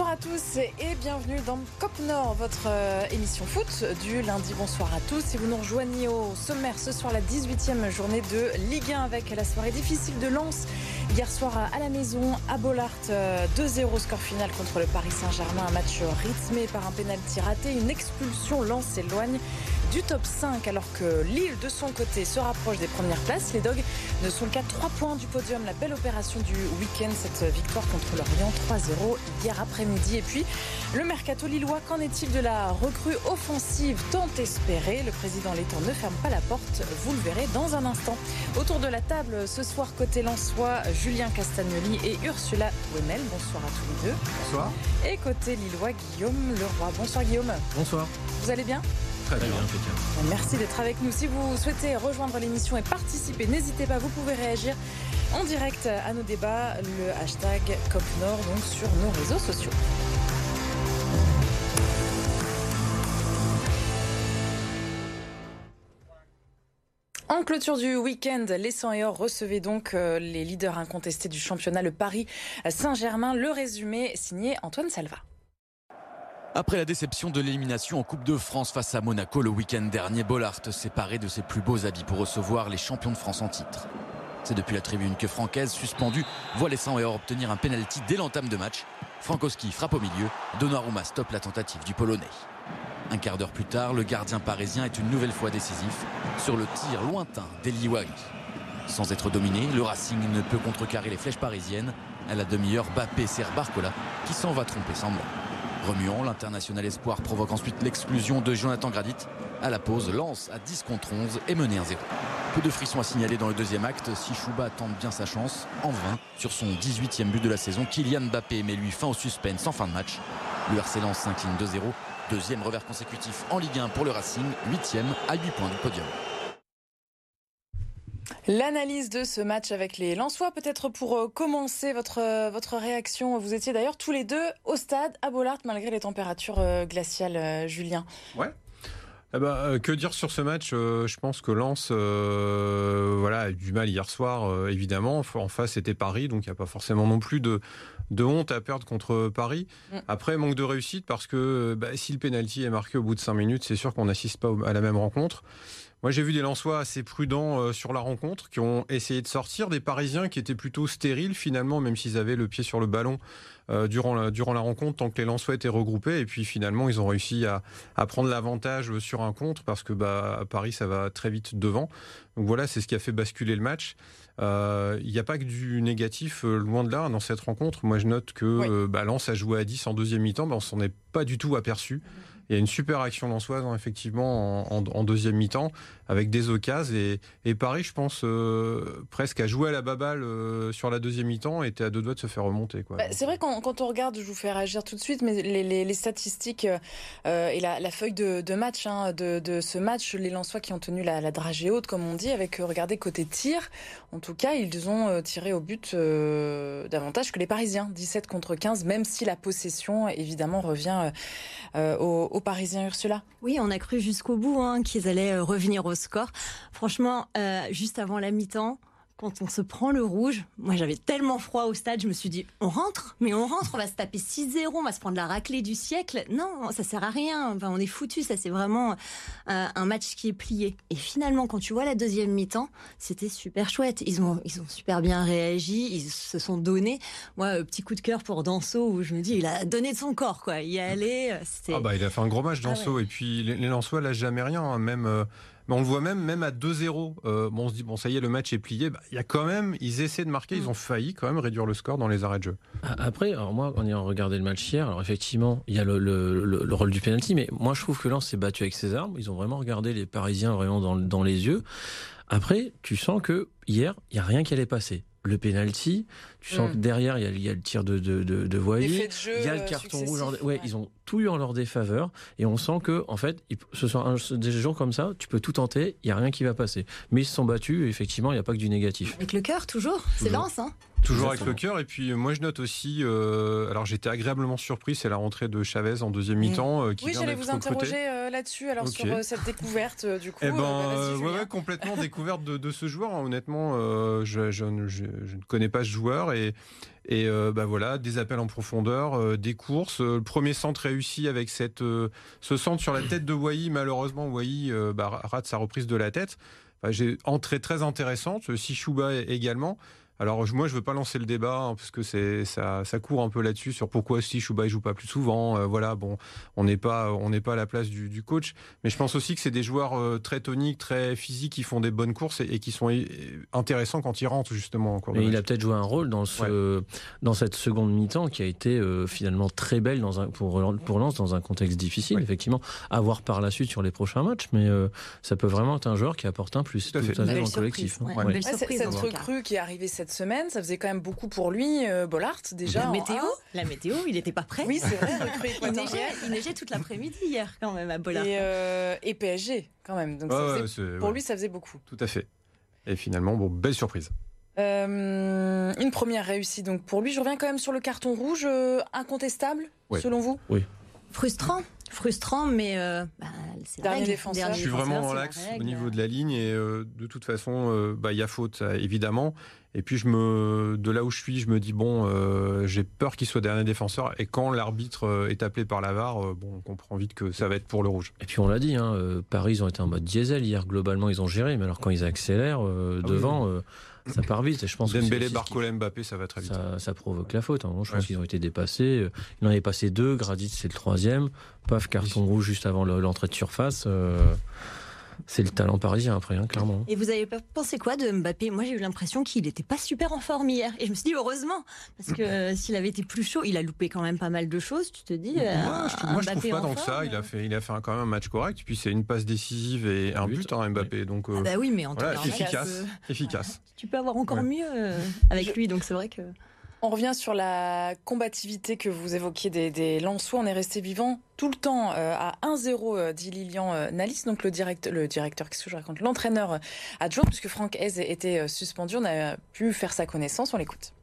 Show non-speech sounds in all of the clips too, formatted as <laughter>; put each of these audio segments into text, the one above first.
Bonsoir à tous et bienvenue dans Cop Nord, votre euh, émission foot du lundi. Bonsoir à tous. Si vous nous rejoignez au sommaire ce soir, la 18e journée de Ligue 1 avec la soirée difficile de Lens. Hier soir à la maison, à Bollard, 2-0 euh, score final contre le Paris Saint-Germain. Un match rythmé par un pénalty raté, une expulsion. Lens s'éloigne du top 5 alors que Lille de son côté se rapproche des premières places. Les Dogs ne sont qu'à 3 points du podium. La belle opération du week-end, cette victoire contre l'Orient 3-0 hier après-midi. Et puis le mercato lillois, qu'en est-il de la recrue offensive tant espérée? Le président Létang ne ferme pas la porte, vous le verrez dans un instant. Autour de la table ce soir côté Lensois, Julien Castagnoli et Ursula Wemel. Bonsoir à tous les deux. Bonsoir. Et côté lillois, Guillaume Leroy. Bonsoir Guillaume. Bonsoir. Vous allez bien? Merci d'être avec nous. Si vous souhaitez rejoindre l'émission et participer, n'hésitez pas, vous pouvez réagir en direct à nos débats, le hashtag COPNOR, donc sur nos réseaux sociaux. En clôture du week-end, les 100 et or recevaient donc euh, les leaders incontestés du championnat, le Paris Saint-Germain. Le résumé signé Antoine Salva. Après la déception de l'élimination en Coupe de France face à Monaco le week-end dernier, Bollard s'est de ses plus beaux habits pour recevoir les champions de France en titre. C'est depuis la tribune que Francaise, suspendu, voit les 100 et or obtenir un penalty dès l'entame de match. Frankowski frappe au milieu, Donnarumma stoppe la tentative du Polonais. Un quart d'heure plus tard, le gardien parisien est une nouvelle fois décisif sur le tir lointain d'Eliwari. Sans être dominé, le Racing ne peut contrecarrer les flèches parisiennes. À la demi-heure, Bappé sert Barcola qui s'en va tromper semblant. Remuant, l'international espoir provoque ensuite l'exclusion de Jonathan Gradit. À la pause, lance à 10 contre 11 et mené 1-0. Peu de frissons à signaler dans le deuxième acte. Si Chouba tente bien sa chance, en vain, sur son 18e but de la saison, Kylian Mbappé met lui fin au suspense en fin de match. Le RC Lens s'incline 2-0. Deuxième revers consécutif en Ligue 1 pour le Racing, 8e à 8 points du podium. L'analyse de ce match avec les Lensois, peut-être pour euh, commencer votre, euh, votre réaction. Vous étiez d'ailleurs tous les deux au stade à Bollard malgré les températures euh, glaciales, Julien. Ouais. Eh ben, que dire sur ce match Je pense que Lens voilà, a eu du mal hier soir, évidemment. En face, c'était Paris, donc il n'y a pas forcément non plus de, de honte à perdre contre Paris. Mm. Après, manque de réussite parce que bah, si le penalty est marqué au bout de 5 minutes, c'est sûr qu'on n'assiste pas à la même rencontre. Moi, j'ai vu des Lensois assez prudents euh, sur la rencontre, qui ont essayé de sortir, des Parisiens qui étaient plutôt stériles finalement, même s'ils avaient le pied sur le ballon euh, durant, la, durant la rencontre, tant que les Lensois étaient regroupés. Et puis finalement, ils ont réussi à, à prendre l'avantage sur un contre, parce que bah, à Paris, ça va très vite devant. Donc voilà, c'est ce qui a fait basculer le match. Euh, il n'y a pas que du négatif, loin de là, dans cette rencontre. Moi, je note que bah, Lens a joué à 10 en deuxième mi-temps, bah, on s'en est pas du tout aperçu. Il y a une super action lançoise, hein, effectivement, en, deuxième mi-temps, avec des occasions. Et, Paris, je pense, euh, presque a joué à la baballe euh, sur la deuxième mi-temps était à deux doigts de se faire remonter. Bah, c'est vrai, quand, quand, on regarde, je vous fais réagir tout de suite, mais les, statistiques euh, et la, feuille de, match hein, de, ce match, les Lensois qui ont tenu la, dragée haute, comme on dit, avec, regardez, côté tir, en tout cas, ils ont tiré au but davantage que les Parisiens, 17 contre 15, même si la possession, évidemment, revient au Parisien Ursula Oui, on a cru jusqu'au bout hein, qu'ils allaient euh, revenir au score. Franchement, euh, juste avant la mi-temps, quand on se prend le rouge, moi j'avais tellement froid au stade, je me suis dit, on rentre, mais on rentre, on va se taper 6-0, on va se prendre la raclée du siècle. Non, ça sert à rien, enfin, on est foutu, ça c'est vraiment euh, un match qui est plié. Et finalement, quand tu vois la deuxième mi-temps, c'était super chouette. Ils ont, ils ont super bien réagi, ils se sont donnés. Moi, euh, petit coup de cœur pour Danso, où je me dis, il a donné de son corps, quoi. Il y allait. Euh, ah bah, il a fait un gros match, Danso, ah et puis les, les Lensois lâchent jamais rien, hein. même on le voit même, même à 2-0. Euh, bon, on se dit, bon, ça y est, le match est plié. Bah, il y a quand même, ils essaient de marquer, ils ont failli quand même réduire le score dans les arrêts de jeu. Après, alors moi, en ayant regardé le match hier, alors effectivement, il y a le, rôle du penalty, mais moi, je trouve que Lens s'est battu avec ses armes. Ils ont vraiment regardé les Parisiens vraiment dans, dans les yeux. Après, tu sens que hier, il n'y a rien qui allait passer le penalty. Tu sens mm. que derrière, il y, a, le tir de, de, de, de Il y a le carton rouge. ouais, ils ont tout eu en leur défaveur. Et on sent que, en fait, ce sont des jours comme ça, tu peux tout tenter, il n'y a rien qui va passer. Mais ils se sont battus, et effectivement, il n'y a pas que du négatif. Avec le cœur, toujours. C'est lance, hein Toujours avec le cœur. Et puis moi je note aussi, euh, alors j'étais agréablement surpris, c'est la rentrée de Chavez en deuxième mm. mi-temps. Euh, qui oui, j'allais vous interroger euh, là-dessus, alors sur cette découverte du coup. Eh ben, bah, ouais, complètement <laughs> découverte de, ce joueur. Hein. Honnêtement, je, je, ne connais pas ce joueur et. Et bah voilà, des appels en profondeur, des courses. le premier centre réussi avec cette, ce centre sur la tête de Wai. Malheureusement, Wai bah, rate sa reprise de la tête. J'ai entrée très intéressante. Sishuba également. Alors moi, je veux pas lancer le débat hein, parce que c'est ça, ça court un peu là-dessus sur pourquoi si Chouba joue pas plus souvent. Euh, voilà, bon, on n'est pas on n'est pas à la place du, coach, mais je pense aussi que c'est des joueurs euh, très toniques, très physiques, qui font des bonnes courses et, qui sont intéressants quand ils rentrent justement. En il a peut-être joué un rôle dans ce dans cette seconde mi-temps qui a été euh, finalement très belle dans un pour pour Lens dans un contexte difficile. Effectivement, à voir par la suite sur les prochains matchs, mais ça peut vraiment être un joueur qui apporte un plus tout, à fait, dans le collectif. Cette recrue qui est arrivée cette semaine. Ça faisait quand même beaucoup pour lui, euh, Bollard, déjà. La météo, la météo, il n'était pas prêt. Oui, c'est vrai, <laughs> il, neigeait, il neigeait toute l'après-midi hier, quand même, à Bollard. Et, euh, PSG, quand même. Donc pour lui, ça faisait beaucoup. Tout à fait. Et finalement, bon, belle surprise. Euh, une première réussite donc pour lui. Je reviens quand même sur le carton rouge incontestable, selon vous? Oui. Frustrant frustrant, mais euh, bah, c'est dernier défenseur. Je suis vraiment en l'axe au niveau de la ligne et euh, de toute façon, euh, bah, il y a faute évidemment. Et puis je me, de là où je suis, je me dis bon, j'ai peur qu'il soit dernier défenseur. Et quand l'arbitre est appelé par la VAR, bon, on comprend vite que ça va être pour le rouge. Et puis on l'a dit, hein, Paris ils ont été en mode diesel hier. Globalement, ils ont géré, mais alors quand ils accélèrent ah devant ça part vite. Et je pense Dembélé, Barcola, Mbappé, ça va très vite. Ça, provoque la faute. Hein. Je pense qu'ils ont été dépassés. Il en avait passé deux. Gradit, c'est le troisième. Paf, carton rouge juste avant l'entrée de surface. Euh, c'est le talent parisien après, hein, clairement. Et vous avez pensé quoi de Mbappé? Moi, j'ai eu l'impression qu'il n'était pas super en forme hier. Et je me suis dit, heureusement, parce que s'il avait été plus chaud, il a loupé quand même pas mal de choses. Tu te dis, moi, euh, je, trouve pas tant que ça. Il a fait, il a fait quand même un match correct. Puis c'est une passe décisive et un but, hein, Mbappé. Donc, euh, ah bah oui, mais en voilà, efficace, efficace. <laughs> Tu peux avoir encore mieux euh, avec lui. Donc c'est vrai que. On revient sur la combativité que vous évoquiez des, des Lensois. On est resté vivant tout le temps euh, à 1-0, euh, dit Lilian euh, Nalis, donc le, directeur, qu'est-ce que je raconte, l'entraîneur adjoint, puisque Franck Hez était suspendu. On a pu faire sa connaissance. On l'écoute.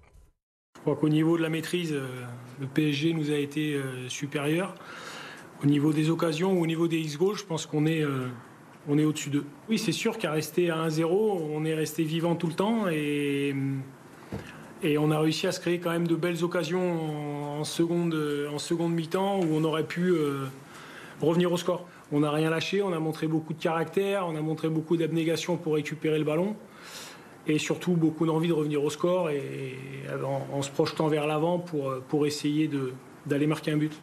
Je crois qu'au niveau de la maîtrise, le PSG nous a été supérieur. Au niveau des occasions au niveau des X-goals, je pense qu'on est, est au-dessus d'eux. Oui, c'est sûr qu'à rester à 1-0, on est resté vivant tout le temps et et on a réussi à se créer quand même de belles occasions en, seconde, en seconde mi-temps où on aurait pu euh, revenir au score. On n'a rien lâché, on a montré beaucoup de caractère, on a montré beaucoup d'abnégation pour récupérer le ballon et surtout beaucoup d'envie de revenir au score et, en, se projetant vers l'avant pour, pour essayer d'aller marquer un but.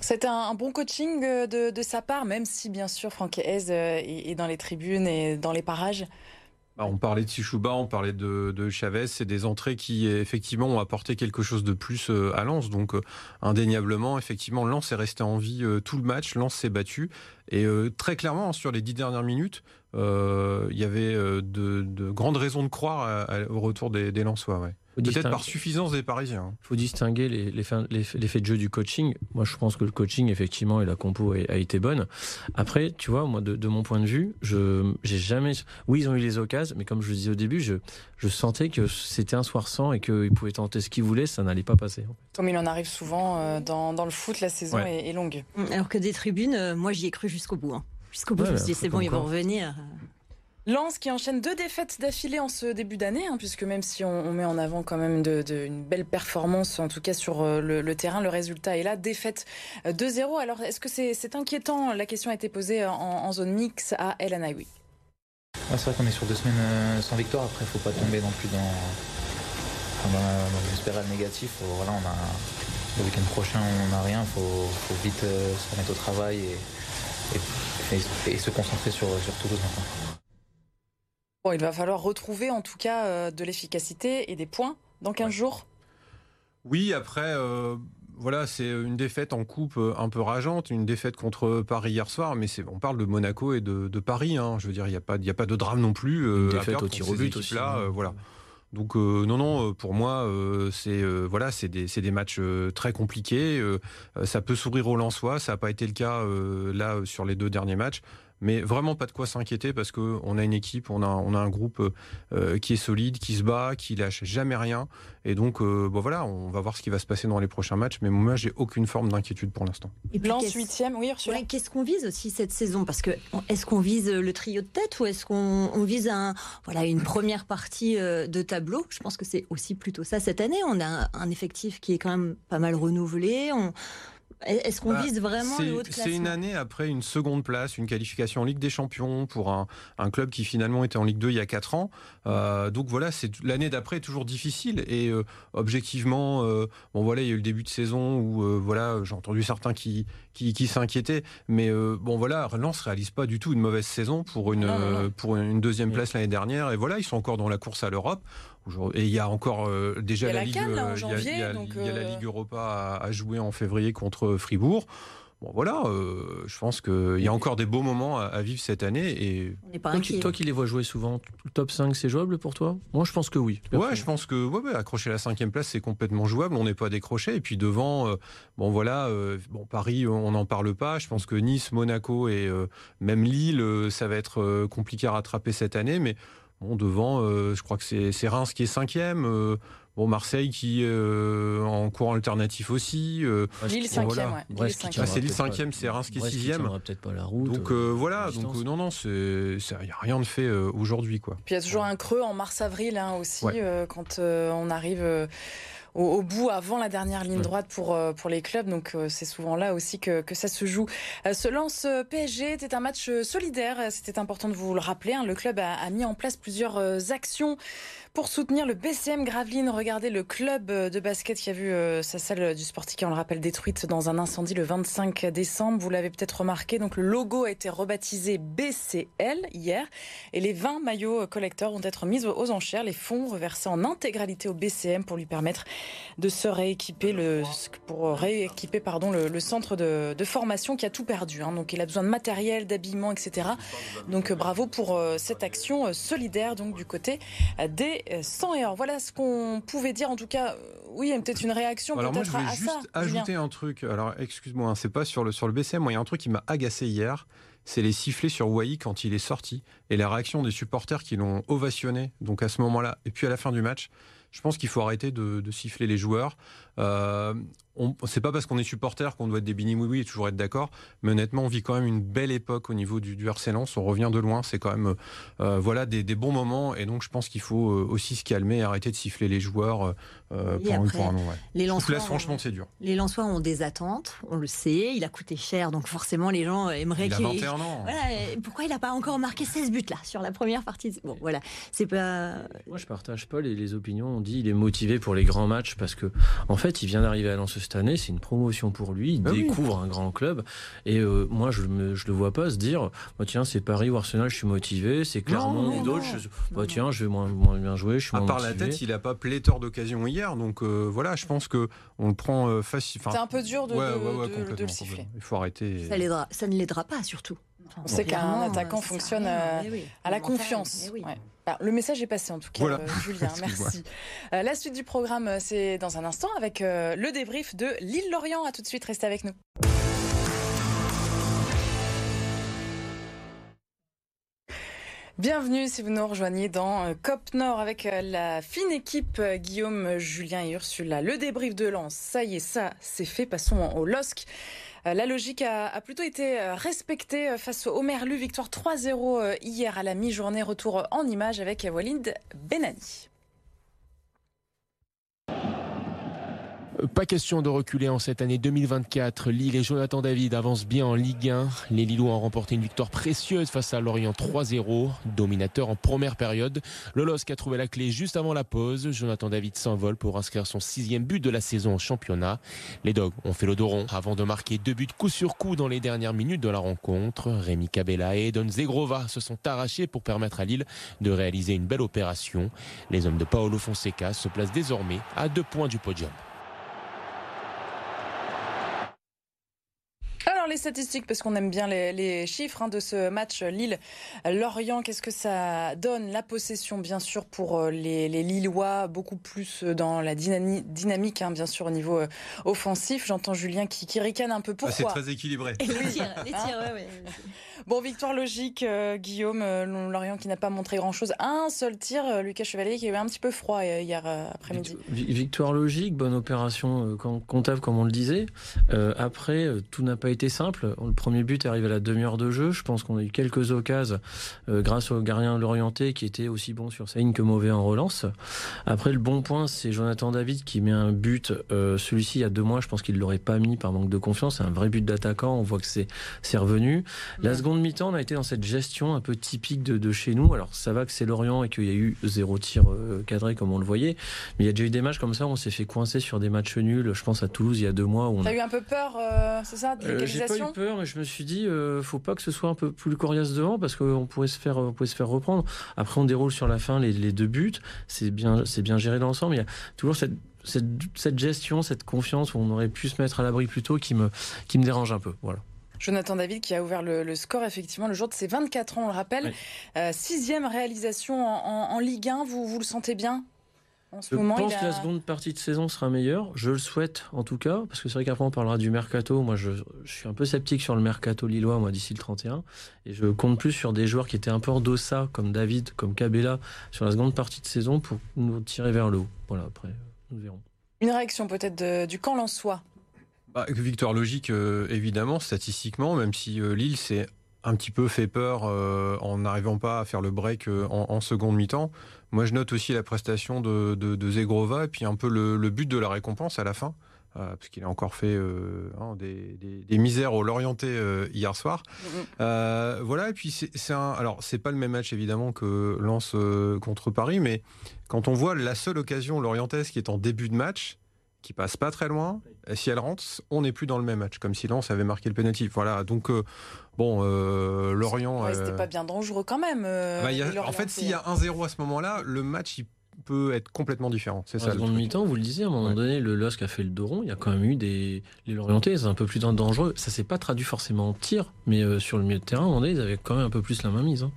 C'est un, bon coaching de, sa part, même si bien sûr Franck Hez euh, est dans les tribunes et dans les parages. Bah, on parlait de Sichouba, on parlait de, Chavez, c'est des entrées qui effectivement ont apporté quelque chose de plus euh, à Lens. Donc euh, indéniablement, effectivement, Lens est resté en vie euh, tout le match, Lens s'est battu. Et très clairement, sur les dix dernières minutes, il y avait de, grandes raisons de croire au retour des, des Lensois. Peut-être par suffisance des Parisiens. Il faut distinguer les, les, faits de jeu du coaching. Moi, je pense que le coaching, effectivement, et la compo a, été bonne. Après, tu vois, moi, de, mon point de vue, je j'ai jamais. Oui, ils ont eu les occasions, mais comme je le disais au début, je, je sentais que c'était un soir sans et qu'ils pouvaient tenter ce qu'ils voulaient, ça n'allait pas passer. Comme il en arrive souvent euh, dans, dans le foot, la saison est, longue. Alors que des tribunes, euh, moi, j'y ai cru jusqu'au bout. Hein. Jusqu'au bout, je me suis dit, c'est bon, ils vont revenir. Lens qui enchaîne deux défaites d'affilée en ce début d'année, hein, puisque même si on, met en avant quand même une belle performance, en tout cas sur euh, le, terrain, le résultat est là. Défaite 2-0. Euh, Alors est-ce que c'est inquiétant? La question a été posée en, zone mix à El Anaïwi. c'est vrai qu'on est sur deux semaines euh, sans victoire. Après, il faut pas tomber non plus dans, dans, spirale négative. On a, le week-end prochain, on n'a rien. Il faut, vite se remettre au travail et, se concentrer sur, sur Toulouse maintenant il va falloir retrouver en tout cas euh, de l'efficacité et des points dans 15 jours. Oui, après, euh, voilà, c'est une défaite en coupe euh, un peu rageante, une défaite contre Paris hier soir, mais on parle de Monaco et de, Paris. Hein. Je veux dire, il n'y a, pas, a pas de drame non plus. une défaite au tir au but aussi. Là, hein. voilà. Donc non, non, pour moi, c'est voilà, c'est des, des, matchs très compliqués. ça peut sourire au Lensois, ça n'a pas été le cas là sur les deux derniers matchs. Mais vraiment pas de quoi s'inquiéter parce que on a une équipe, on a, on a un groupe euh, qui est solide, qui se bat, qui lâche jamais rien. Et donc, bon voilà, on va voir ce qui va se passer dans les prochains matchs. Mais moi, j'ai aucune forme d'inquiétude pour l'instant. Et puis, Lance huitième, oui, ouais, Qu'est-ce qu'on vise aussi cette saison? Parce que est-ce qu'on vise le trio de tête ou est-ce qu'on vise un, voilà, une première partie de tableau? Je pense que c'est aussi plutôt ça cette année. On a un effectif qui est quand même pas mal renouvelé. On, est-ce qu'on bah, vise vraiment le haut de C'est une année après une seconde place, une qualification en Ligue des Champions pour un, club qui finalement était en Ligue 2 il y a 4 ans. Euh, donc voilà, c'est l'année d'après est toujours difficile et euh, objectivement, euh, bon voilà, il y a eu le début de saison où voilà, j'ai entendu certains qui qui, s'inquiétaient, mais bon voilà, Lens réalise pas du tout une mauvaise saison pour une pour une deuxième place l'année dernière et voilà, ils sont encore dans la course à l'Europe. Et il y a encore déjà la, Ligue, Europa à, jouer en février contre Fribourg. Bon, voilà, euh, je pense qu'il y a encore des beaux moments à, vivre cette année. Et... toi, qui, les vois jouer souvent, le top 5, c'est jouable pour toi? Moi, je pense que oui. Ouais, je pense que ouais, accrocher la cinquième place, c'est complètement jouable. On n'est pas décroché. Et puis devant, euh, bon voilà, euh, bon Paris, on n'en parle pas. Je pense que Nice, Monaco et même Lille, ça va être compliqué à rattraper cette année. Mais Bon, devant, euh, je crois que c'est Reims qui est cinquième. Euh, bon, Marseille qui est euh, en courant alternatif aussi. Lille cinquième, ouais. c'est Lille cinquième, c'est Reims qui est sixième. peut-être pas la route. Donc voilà, donc non, non, il n'y a rien de fait aujourd'hui, quoi. Puis il y a toujours un creux en mars-avril hein, aussi, quand on arrive au, bout avant la dernière ligne droite pour, euh, pour les clubs. Donc euh, c'est souvent là aussi que, que ça se joue. Euh, ce lance PSG était un match solidaire. C'était important de vous le rappeler. Hein. Le club a, a mis en place plusieurs actions pour soutenir le BCM Gravelines, regardez le club de basket qui a vu euh, sa salle du Sportique, on le rappelle, détruite dans un incendie le 25 décembre. Vous l'avez peut-être remarqué, donc le logo a été rebaptisé BCL hier et les 20 maillots collecteurs vont être mis aux enchères. Les fonds reversés en intégralité au BCM pour lui permettre de se rééquiper, le, pour rééquiper pardon, le, centre de, formation qui a tout perdu. Hein. Donc il a besoin de matériel, d'habillement, etc. Donc bravo pour euh, cette action euh, solidaire donc du côté des 100 et or. Voilà ce qu'on pouvait dire. En tout cas, euh, oui, il y a peut-être une réaction Alors moi, je vais juste ajouter un truc. Alors, excuse-moi, hein, c'est pas sur le, sur le BCM. Moi, il y a un truc qui m'a agacé hier. C'est les sifflets sur Wai quand il est sorti et la réaction des supporters qui l'ont ovationné. Donc à ce moment-là, et puis à la fin du match, je pense qu'il faut arrêter de, siffler les joueurs. Euh, c'est pas parce qu'on est supporter qu'on doit être des bini oui et toujours être d'accord, mais honnêtement, on vit quand même une belle époque au niveau du, du RC Lens. On revient de loin, c'est quand même euh, voilà des, bons moments, et donc je pense qu'il faut euh, aussi se calmer, et arrêter de siffler les joueurs euh, pour, un nom. Les Lensois, franchement, c'est dur. Les Lensois ont des attentes, on le sait. Il a coûté cher, donc forcément, les gens aimeraient qu'il. Il a 21 ans. pourquoi il n'a pas encore marqué 16 buts là sur la première partie? Bon, voilà, c'est pas. Moi, je partage pas les, les opinions. On dit il est motivé pour les grands matchs parce que, en fait, il vient d'arriver à Lens cette année. C'est une promo pour lui. Il ah découvre un grand club. Et euh, moi, je ne le vois pas se dire bah, tiens, c'est Paris ou Arsenal, je suis motivé. C'est Clermont ou d'autres. Bah, tiens, je vais moins, bien jouer. Je suis à part la tête, il n'a pas pléthore d'occasions hier. Donc euh, voilà, je pense que on le prend euh, facile. c'est un peu dur de, de, le siffler. Il faut arrêter. Ça, ça ne l'aidera pas, surtout. On sait qu'un attaquant fonctionne à la confiance. Bah, le message est passé en tout cas, euh, Julien. <laughs> merci. Euh, la suite du programme, euh, c'est dans un instant avec le débrief de Lille-Lorient. À tout de suite, restez avec nous. Bienvenue si vous nous rejoignez dans COP Nord avec la fine équipe Guillaume, Julien et Ursula. Le débrief de Lens, ça y est, ça c'est fait. Passons au LOSC. Euh, la logique a, plutôt été euh, respectée euh, face au Merlu. Victoire 3-0 hier à la mi-journée. Retour en image avec Walid Benani. Pas question de reculer en cette année 2024. Lille et Jonathan David avancent bien en Ligue 1. Les Lillois ont remporté une victoire précieuse face à Lorient 3-0, dominateur en première période. Le a trouvé la clé juste avant la pause. Jonathan David s'envole pour inscrire son sixième but de la saison en championnat. Les Dogs ont fait le dos rond avant de marquer deux buts coup sur coup dans les dernières minutes de la rencontre. Rémi Cabella et Don Zegrova se sont arrachés pour permettre à Lille de réaliser une belle opération. Les hommes de Paolo Fonseca se placent désormais à deux points du podium. Les statistiques, parce qu'on aime bien les, chiffres hein, de ce match Lille-Lorient, qu'est-ce que ça donne La possession, bien sûr, pour euh, les, Lillois, beaucoup plus dans la dynamique, hein, bien sûr, au niveau euh, offensif. J'entends Julien qui, qui, ricane un peu. Ah, Pourquoi C'est très équilibré. <laughs> les tirs, les tirs, Bon, victoire logique, euh, Guillaume, Lorient qui n'a pas montré grand-chose. Un seul tir, Lucas Chevalier qui avait un petit peu froid hier après-midi. Victoire logique, bonne opération comptable, comme on le disait. après, tout n'a pas été simple. Le premier but arrive à la demi-heure de jeu. Je pense qu'on a eu quelques occasions euh, grâce au gardien Lorienté qui était aussi bon sur sa ligne que mauvais en relance. Après, le bon point, c'est Jonathan David qui met un but. Euh, celui-ci, il y a deux mois, je pense qu'il ne l'aurait pas mis par manque de confiance. C'est un vrai but d'attaquant. On voit que c'est revenu. La seconde mi-temps, on a été dans cette gestion un peu typique de, chez nous. Alors, ça va que c'est Lorient et qu'il y a eu zéro tir euh, cadré comme on le voyait. Mais il y a déjà eu des matchs comme ça où on s'est fait coincer sur des matchs nuls. Je pense à Toulouse il y a deux mois. Où on a eu un peu peur, c'est ça euh, j'ai pas eu peur, mais je me suis dit, euh, faut pas que ce soit un peu plus coriace devant parce qu'on pourrait se faire, on pourrait se faire reprendre. Après, on déroule sur la fin les, deux buts. C'est bien, c'est bien géré dans l'ensemble. Il y a toujours cette, cette, gestion, cette confiance où on aurait pu se mettre à l'abri plus tôt qui me, qui me dérange un peu. Voilà. Jonathan David qui a ouvert le, score effectivement le jour de ses 24 ans, on le rappelle. Euh, sixième réalisation en, Ligue 1, vous, vous le sentez bien? Je pense que la seconde partie de saison sera meilleure. Je le souhaite en tout cas, parce que c'est vrai qu'après on parlera du mercato. Moi, je, suis un peu sceptique sur le mercato lillois, moi, d'ici le 31. Et je compte plus sur des joueurs qui étaient un peu en dossa, comme David, comme Cabella, sur la seconde partie de saison pour nous tirer vers le haut. Voilà, après, nous verrons. Une réaction peut-être du camp Lensois? Bah, Victoire logique, euh, évidemment, statistiquement, même si euh, Lille s'est un petit peu fait peur euh, en n'arrivant pas à faire le break en, en seconde mi-temps. Moi, je note aussi la prestation de, de, Zegrova et puis un peu le, but de la récompense à la fin. Euh, parce qu'il a encore fait euh, hein, des, misères au Lorienté euh, hier soir. Voilà, et puis c'est un. Alors, c'est pas le même match évidemment que Lens contre Paris, mais quand on voit la seule occasion lorientaise qui est en début de match, qui passe pas très loin. si elle rentre, on n'est plus dans le même match, comme si Lens avait marqué le pénalty. Voilà, donc Bon, euh, Lorient. c'était euh, pas bien dangereux quand même. Euh, bah, en fait, s'il y a 1-0 à ce moment-là, le match il peut être complètement différent. C'est ça. En mi-temps, vous le disiez, à un moment donné, le LOSC a fait le dos rond. Il y a quand même eu des. Les Lorientais, c'est un peu plus dangereux. Ça s'est pas traduit forcément en tir, mais sur le milieu de terrain, à un moment donné, ils avaient quand même un peu plus la main mise. Hein.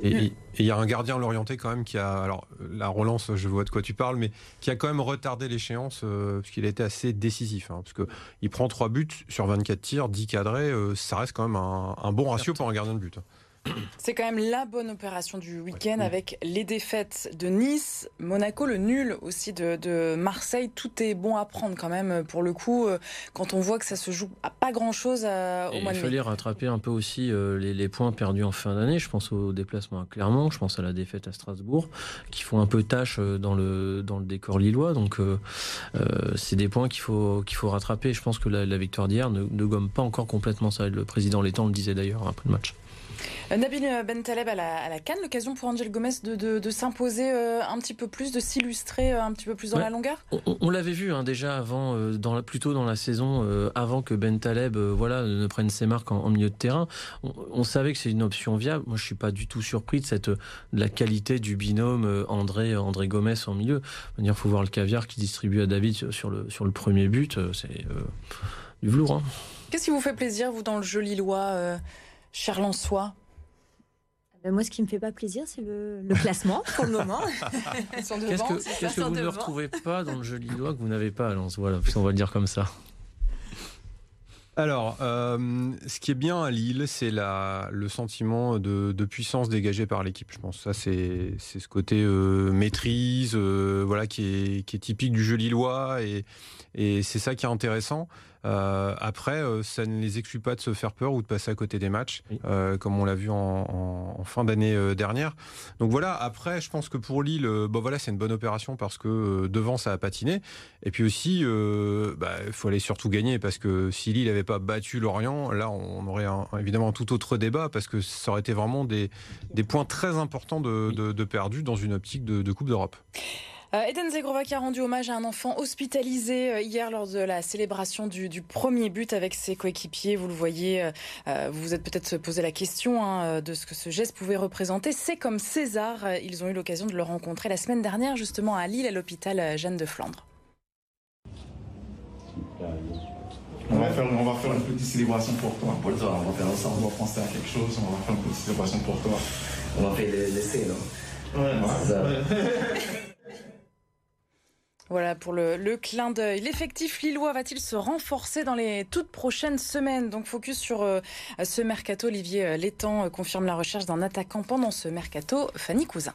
Et il y a un gardien l'orienté quand même qui a, alors la relance, je vois de quoi tu parles, mais qui a quand même retardé l'échéance euh, parce qu'il a été assez décisif. Hein, parce que il prend 3 buts sur 24 tirs, 10 cadrés, euh, ça reste quand même un, un bon ratio pour un gardien de but. Hein. C'est quand même la bonne opération du week-end avec les défaites de Nice, Monaco, le nul aussi de, Marseille. Tout est bon à prendre quand même pour le coup euh, quand on voit que ça se joue à pas grand-chose euh, au mois Il fallait rattraper un peu aussi euh, les, points perdus en fin d'année. Je pense au déplacement à Clermont, je pense à la défaite à Strasbourg, qui font un peu tâche dans le, dans le décor lillois. Donc c'est des points qu'il faut, qu'il faut rattraper. Je pense que la, victoire d'hier ne, ne, gomme pas encore complètement ça. Le président Létang le disait d'ailleurs après le match. Euh, Nabil Bentaleb à la, à la Cannes, l'occasion pour Angel Gomez de, s'imposer euh, un petit peu plus, de s'illustrer euh, un petit peu plus dans la longueur? On, l'avait vu hein, déjà avant, dans la, plutôt dans la saison, avant que Bentaleb voilà, ne prenne ses marques en, milieu de terrain. On, savait que c'est une option viable. Moi, je suis pas du tout surpris de, cette, de la qualité du binôme André, André Gomez en milieu. Il faut voir le caviar qui distribue à David sur le, sur le premier but. C'est du velours. Hein. Qu'est-ce qui vous fait plaisir, vous, dans le jeu lillois cher Lançois ben, moi, ce qui me fait pas plaisir, c'est le, classement <laughs> pour le moment. Qu'est-ce que, vous ne retrouvez pas dans le jeu lillois que vous n'avez pas à Lens Voilà, on va le dire comme ça. Alors, euh, ce qui est bien à Lille, c'est le sentiment de, puissance dégagé par l'équipe. Je pense ça, c'est ce côté euh, maîtrise, euh, voilà, qui est, qui est, typique du jeu lillois, et, et c'est ça qui est intéressant. Euh, après, euh, ça ne les exclut pas de se faire peur ou de passer à côté des matchs, euh, comme on l'a vu en, fin d'année dernière. Donc voilà. Après, je pense que pour Lille, bon voilà, c'est une bonne opération parce que devant ça a patiné. Et puis aussi, bah, il faut aller surtout gagner parce que si Lille n'avait pas battu Lorient, là, on aurait évidemment un tout autre débat parce que ça aurait été vraiment des, des points très importants de, de, perdus dans une optique de, de Coupe d'Europe. Euh, Eden Zegrova qui a rendu hommage à un enfant hospitalisé euh, hier lors de la célébration du, premier but avec ses coéquipiers. Vous le voyez, euh, vous vous êtes peut-être posé la question hein, de ce que ce geste pouvait représenter. C'est comme César. Ils ont eu l'occasion de le rencontrer la semaine dernière justement à Lille à l'hôpital Jeanne de Flandre. On va, faire, on va faire une petite célébration pour toi. Pour toi, on va faire ensemble. On va penser à quelque chose, on va faire une petite célébration pour toi. On va faire l'essai, non Ouais, ça. <laughs> Voilà pour le, clin d'œil. L'effectif lillois va-t-il se renforcer dans les toutes prochaines semaines? Donc focus sur euh, ce mercato. Olivier Létang euh, confirme la recherche d'un attaquant pendant ce mercato. Fanny Cousin.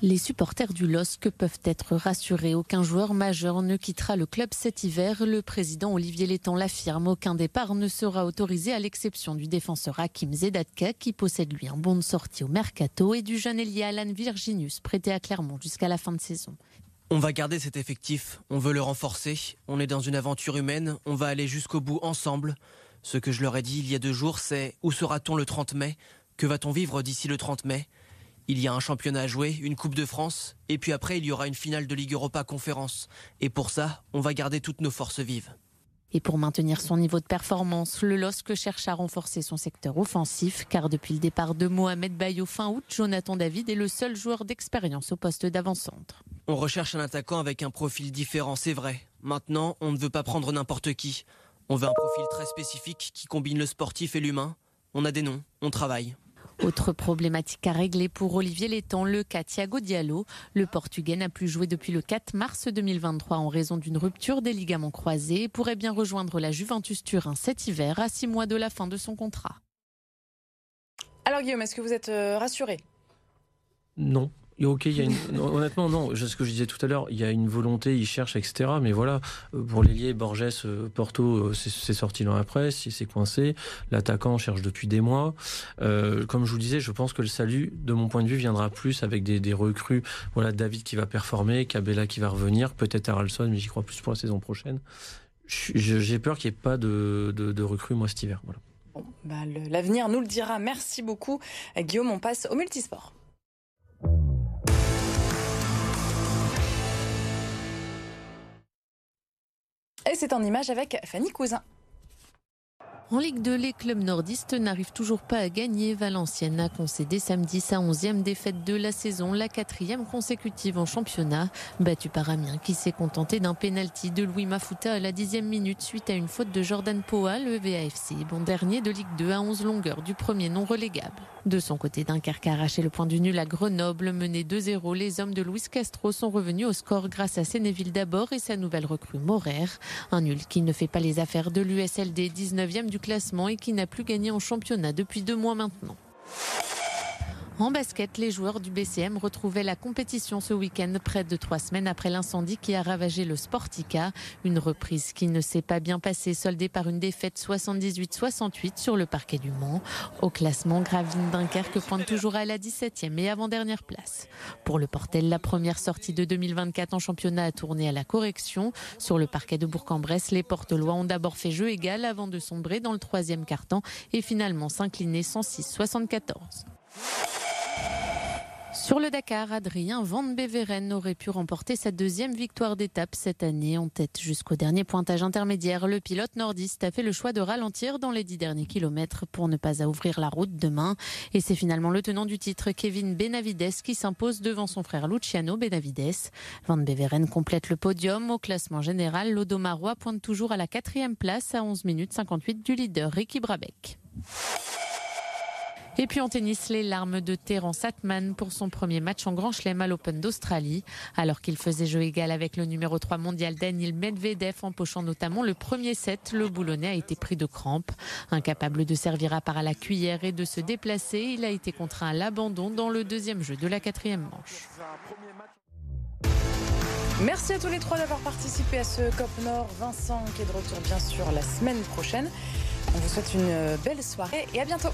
Les supporters du LOSC peuvent être rassurés. Aucun joueur majeur ne quittera le club cet hiver. Le président Olivier Létang l'affirme. Aucun départ ne sera autorisé à l'exception du défenseur Hakim Zedatka qui possède lui un bon de sortie au mercato et du jeune ailier Alan Virginius prêté à Clermont jusqu'à la fin de saison. On va garder cet effectif, on veut le renforcer, on est dans une aventure humaine, on va aller jusqu'au bout ensemble. Ce que je leur ai dit il y a deux jours, c'est où sera-t-on le 30 mai? Que va-t-on vivre d'ici le 30 mai? Il y a un championnat à jouer, une Coupe de France, et puis après il y aura une finale de Ligue Europa Conférence. Et pour ça, on va garder toutes nos forces vives. Et pour maintenir son niveau de performance, le LOSC cherche à renforcer son secteur offensif, car depuis le départ de Mohamed Bayo fin août, Jonathan David est le seul joueur d'expérience au poste d'avant-centre. On recherche un attaquant avec un profil différent, c'est vrai. Maintenant, on ne veut pas prendre n'importe qui. On veut un profil très spécifique qui combine le sportif et l'humain. On a des noms, on travaille. Autre problématique à régler pour Olivier Létang, le cas Thiago Diallo. Le Portugais n'a plus joué depuis le 4 mars 2023 en raison d'une rupture des ligaments croisés et pourrait bien rejoindre la Juventus Turin cet hiver à six mois de la fin de son contrat. Alors Guillaume, est-ce que vous êtes euh, rassuré? Non. Ok, honnêtement, non. Ce que je disais tout à l'heure, il y a une volonté, ils cherchent, etc. Mais voilà, euh, pour l'ailier, Borges, euh, Porto, c'est sorti dans la presse, il s'est coincé. L'attaquant cherche depuis des mois. Euh, comme je vous disais, je pense que le salut, de mon point de vue, viendra plus avec des, recrues. Voilà, David qui va performer, Cabella qui va revenir, peut-être Haralson, mais j'y crois plus pour la saison prochaine. J'ai peur qu'il n'y ait pas de, recrues, moi, cet hiver. Bon, bah, L'avenir nous le dira. Merci beaucoup, Guillaume. On passe au multisport. Et c'est en image avec Fanny Cousin. En Ligue 2, les clubs nordistes n'arrivent toujours pas à gagner. Valenciennes a concédé samedi sa onzième défaite de la saison, la quatrième consécutive en championnat. Battu par Amiens qui s'est contenté d'un pénalty de Louis Mafuta à la dixième minute suite à une faute de Jordan Poa, le VAFC, bon dernier de Ligue 2 à 11 longueurs du premier non relégable. De son côté, Dunkerque a arraché le point du nul à Grenoble, mené 2-0. Les hommes de Luis Castro sont revenus au score grâce à Sénéville d'abord et sa nouvelle recrue Morer. Un nul qui ne fait pas les affaires de l'USLD 19e du classement et qui n'a plus gagné en championnat depuis deux mois maintenant. En basket, les joueurs du BCM retrouvaient la compétition ce week-end, près de trois semaines après l'incendie qui a ravagé le Sportica. Une reprise qui ne s'est pas bien passée, soldée par une défaite 78-68 sur le parquet du Mans. Au classement, Gravine Dunkerque pointe toujours à la 17e et avant-dernière place. Pour le Portel, la première sortie de 2024 en championnat a tourné à la correction. Sur le parquet de Bourg-en-Bresse, les Portelois ont d'abord fait jeu égal avant de sombrer dans le troisième quart-temps et finalement s'incliner 106-74. Sur le Dakar, Adrien Van Beveren aurait pu remporter sa deuxième victoire d'étape cette année en tête jusqu'au dernier pointage intermédiaire. Le pilote nordiste a fait le choix de ralentir dans les dix derniers kilomètres pour ne pas ouvrir la route demain. Et c'est finalement le tenant du titre, Kevin Benavides, qui s'impose devant son frère Luciano Benavides. Van Beveren complète le podium. Au classement général, l'Odomarois pointe toujours à la quatrième place à 11 minutes 58 du leader Ricky Brabeck. Et puis en tennis, les larmes de Terence Atman pour son premier match en Grand Chelem à l'Open d'Australie. Alors qu'il faisait jeu égal avec le numéro 3 mondial Daniel Medvedev, empochant notamment le premier set, le Boulonnais a été pris de crampes. Incapable de servir à part à la cuillère et de se déplacer, il a été contraint à l'abandon dans le deuxième jeu de la quatrième manche. Merci à tous les trois d'avoir participé à ce COP Nord. Vincent qui est de retour bien sûr la semaine prochaine. On vous souhaite une belle soirée et à bientôt.